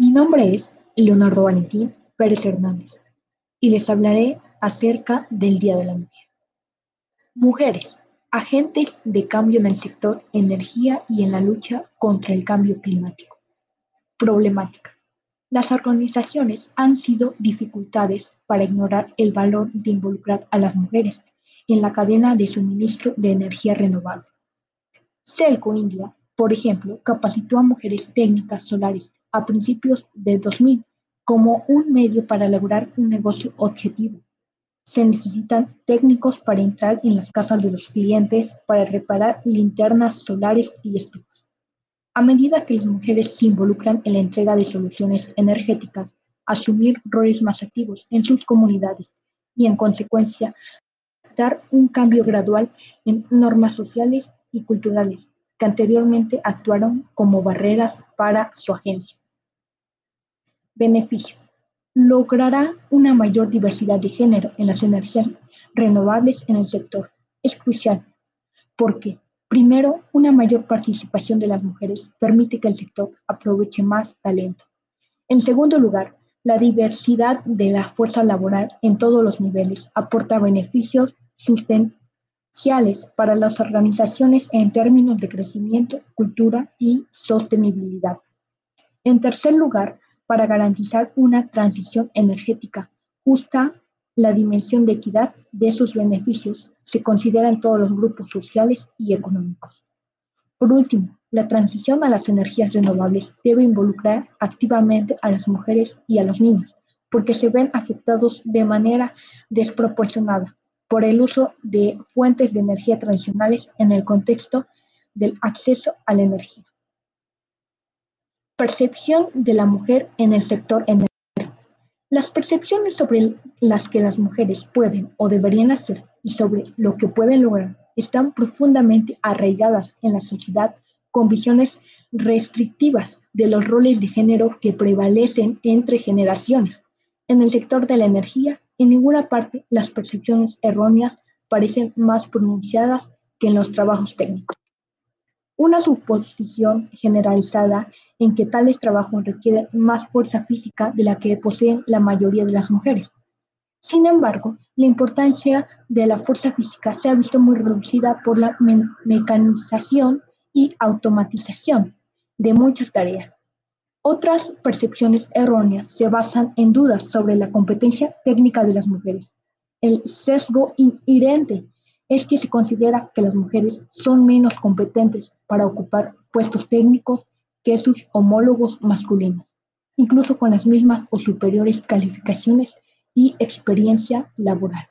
Mi nombre es Leonardo Valentín Pérez Hernández y les hablaré acerca del Día de la Mujer. Mujeres, agentes de cambio en el sector energía y en la lucha contra el cambio climático. Problemática. Las organizaciones han sido dificultades para ignorar el valor de involucrar a las mujeres en la cadena de suministro de energía renovable. Celco India, por ejemplo, capacitó a mujeres técnicas solares a principios de 2000 como un medio para lograr un negocio objetivo. Se necesitan técnicos para entrar en las casas de los clientes para reparar linternas solares y estufas. A medida que las mujeres se involucran en la entrega de soluciones energéticas, asumir roles más activos en sus comunidades y, en consecuencia, dar un cambio gradual en normas sociales y culturales que anteriormente actuaron como barreras para su agencia. Beneficio. Logrará una mayor diversidad de género en las energías renovables en el sector. Es crucial porque, primero, una mayor participación de las mujeres permite que el sector aproveche más talento. En segundo lugar, la diversidad de la fuerza laboral en todos los niveles aporta beneficios sustanciales para las organizaciones en términos de crecimiento, cultura y sostenibilidad. En tercer lugar, para garantizar una transición energética justa, la dimensión de equidad de sus beneficios se considera en todos los grupos sociales y económicos. Por último, la transición a las energías renovables debe involucrar activamente a las mujeres y a los niños, porque se ven afectados de manera desproporcionada por el uso de fuentes de energía tradicionales en el contexto del acceso a la energía. Percepción de la mujer en el sector energético. Las percepciones sobre las que las mujeres pueden o deberían hacer y sobre lo que pueden lograr están profundamente arraigadas en la sociedad con visiones restrictivas de los roles de género que prevalecen entre generaciones. En el sector de la energía, en ninguna parte las percepciones erróneas parecen más pronunciadas que en los trabajos técnicos. Una suposición generalizada en que tales trabajos requieren más fuerza física de la que poseen la mayoría de las mujeres. Sin embargo, la importancia de la fuerza física se ha visto muy reducida por la mecanización y automatización de muchas tareas. Otras percepciones erróneas se basan en dudas sobre la competencia técnica de las mujeres. El sesgo inherente es que se considera que las mujeres son menos competentes para ocupar puestos técnicos que sus homólogos masculinos, incluso con las mismas o superiores calificaciones y experiencia laboral.